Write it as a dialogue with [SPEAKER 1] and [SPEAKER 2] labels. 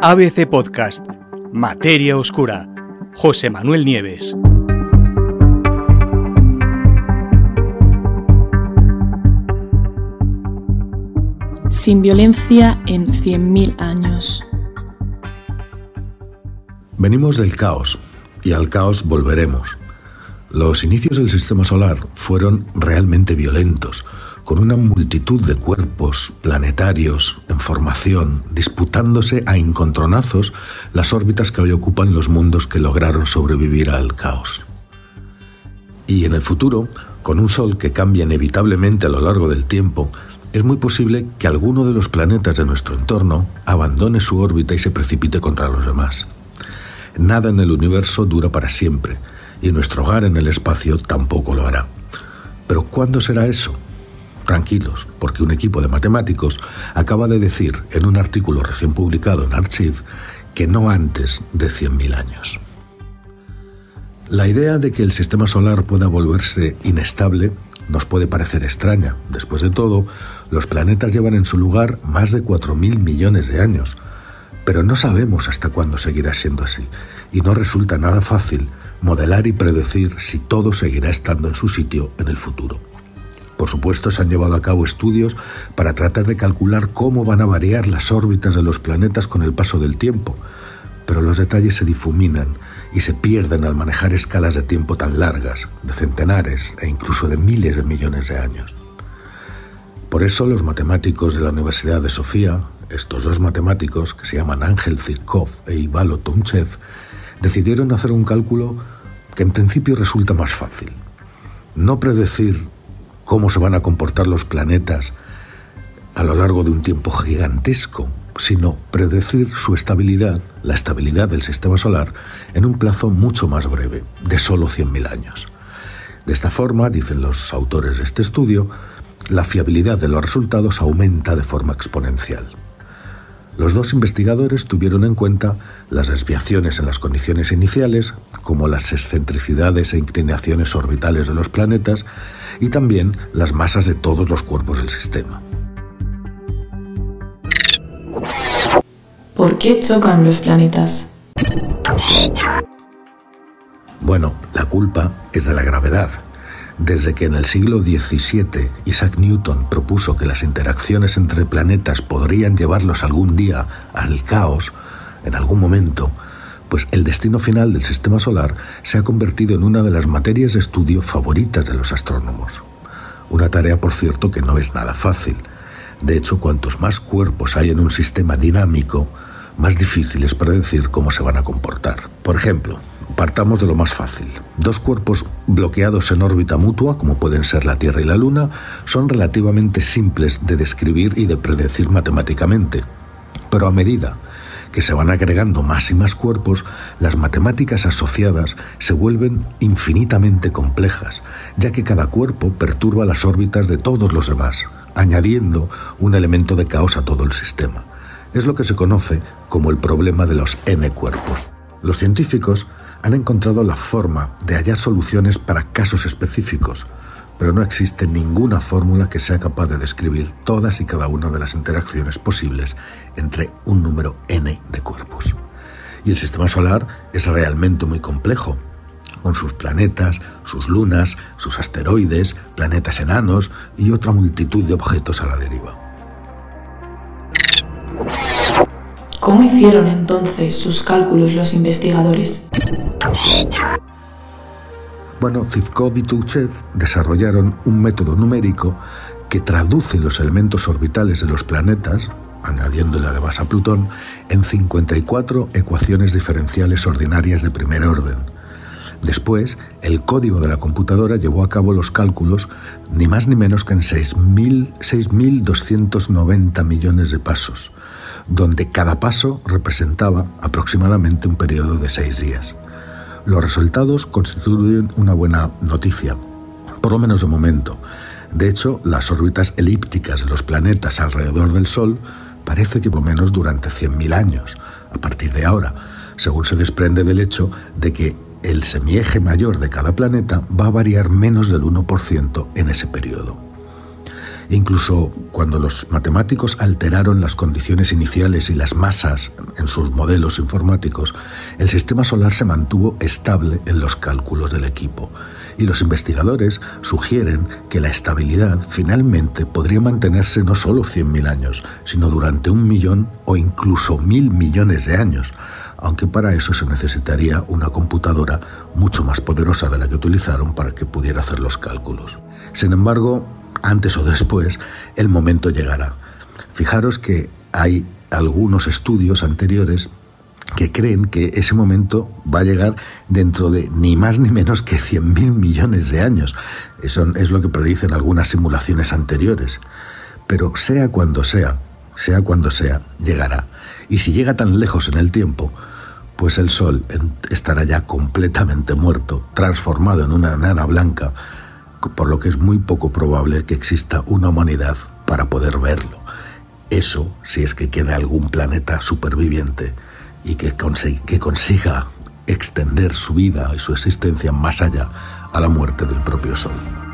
[SPEAKER 1] ABC Podcast, Materia Oscura, José Manuel Nieves.
[SPEAKER 2] Sin violencia en 100.000 años.
[SPEAKER 3] Venimos del caos y al caos volveremos. Los inicios del sistema solar fueron realmente violentos con una multitud de cuerpos planetarios en formación, disputándose a encontronazos las órbitas que hoy ocupan los mundos que lograron sobrevivir al caos. Y en el futuro, con un Sol que cambia inevitablemente a lo largo del tiempo, es muy posible que alguno de los planetas de nuestro entorno abandone su órbita y se precipite contra los demás. Nada en el universo dura para siempre, y nuestro hogar en el espacio tampoco lo hará. Pero ¿cuándo será eso? Tranquilos, porque un equipo de matemáticos acaba de decir en un artículo recién publicado en Archive que no antes de 100.000 años. La idea de que el sistema solar pueda volverse inestable nos puede parecer extraña. Después de todo, los planetas llevan en su lugar más de 4.000 millones de años, pero no sabemos hasta cuándo seguirá siendo así, y no resulta nada fácil modelar y predecir si todo seguirá estando en su sitio en el futuro. Por supuesto, se han llevado a cabo estudios para tratar de calcular cómo van a variar las órbitas de los planetas con el paso del tiempo, pero los detalles se difuminan y se pierden al manejar escalas de tiempo tan largas, de centenares e incluso de miles de millones de años. Por eso los matemáticos de la Universidad de Sofía, estos dos matemáticos que se llaman Ángel Zirkov e Ivalo Tomchev, decidieron hacer un cálculo que en principio resulta más fácil. No predecir cómo se van a comportar los planetas a lo largo de un tiempo gigantesco, sino predecir su estabilidad, la estabilidad del sistema solar, en un plazo mucho más breve, de solo 100.000 años. De esta forma, dicen los autores de este estudio, la fiabilidad de los resultados aumenta de forma exponencial. Los dos investigadores tuvieron en cuenta las desviaciones en las condiciones iniciales, como las excentricidades e inclinaciones orbitales de los planetas, y también las masas de todos los cuerpos del sistema.
[SPEAKER 2] ¿Por qué chocan los planetas?
[SPEAKER 3] Bueno, la culpa es de la gravedad, desde que en el siglo XVII Isaac Newton propuso que las interacciones entre planetas podrían llevarlos algún día al caos, en algún momento, pues el destino final del sistema solar se ha convertido en una de las materias de estudio favoritas de los astrónomos. Una tarea, por cierto, que no es nada fácil. De hecho, cuantos más cuerpos hay en un sistema dinámico, más difícil es predecir cómo se van a comportar. Por ejemplo, Partamos de lo más fácil. Dos cuerpos bloqueados en órbita mutua, como pueden ser la Tierra y la Luna, son relativamente simples de describir y de predecir matemáticamente. Pero a medida que se van agregando más y más cuerpos, las matemáticas asociadas se vuelven infinitamente complejas, ya que cada cuerpo perturba las órbitas de todos los demás, añadiendo un elemento de caos a todo el sistema. Es lo que se conoce como el problema de los n cuerpos. Los científicos han encontrado la forma de hallar soluciones para casos específicos, pero no existe ninguna fórmula que sea capaz de describir todas y cada una de las interacciones posibles entre un número n de cuerpos. Y el sistema solar es realmente muy complejo, con sus planetas, sus lunas, sus asteroides, planetas enanos y otra multitud de objetos a la deriva.
[SPEAKER 2] ¿Cómo hicieron entonces sus cálculos los investigadores?
[SPEAKER 3] Bueno, Zivkov y Tuchev desarrollaron un método numérico que traduce los elementos orbitales de los planetas, añadiéndole además a Plutón, en 54 ecuaciones diferenciales ordinarias de primer orden. Después, el código de la computadora llevó a cabo los cálculos ni más ni menos que en 6.290 millones de pasos, donde cada paso representaba aproximadamente un periodo de seis días. Los resultados constituyen una buena noticia, por lo menos de momento. De hecho, las órbitas elípticas de los planetas alrededor del Sol parece que por lo menos durante 100.000 años, a partir de ahora, según se desprende del hecho de que el semieje mayor de cada planeta va a variar menos del 1% en ese periodo. Incluso cuando los matemáticos alteraron las condiciones iniciales y las masas en sus modelos informáticos, el sistema solar se mantuvo estable en los cálculos del equipo. Y los investigadores sugieren que la estabilidad finalmente podría mantenerse no solo 100.000 años, sino durante un millón o incluso mil millones de años, aunque para eso se necesitaría una computadora mucho más poderosa de la que utilizaron para que pudiera hacer los cálculos. Sin embargo, antes o después, el momento llegará. Fijaros que hay algunos estudios anteriores que creen que ese momento va a llegar dentro de ni más ni menos que 100.000 millones de años. Eso es lo que predicen algunas simulaciones anteriores. Pero sea cuando sea, sea cuando sea, llegará. Y si llega tan lejos en el tiempo, pues el Sol estará ya completamente muerto, transformado en una nana blanca, por lo que es muy poco probable que exista una humanidad para poder verlo. Eso si es que queda algún planeta superviviente y que, consiga extender su vida y su existencia más allá a la muerte del propio Sol.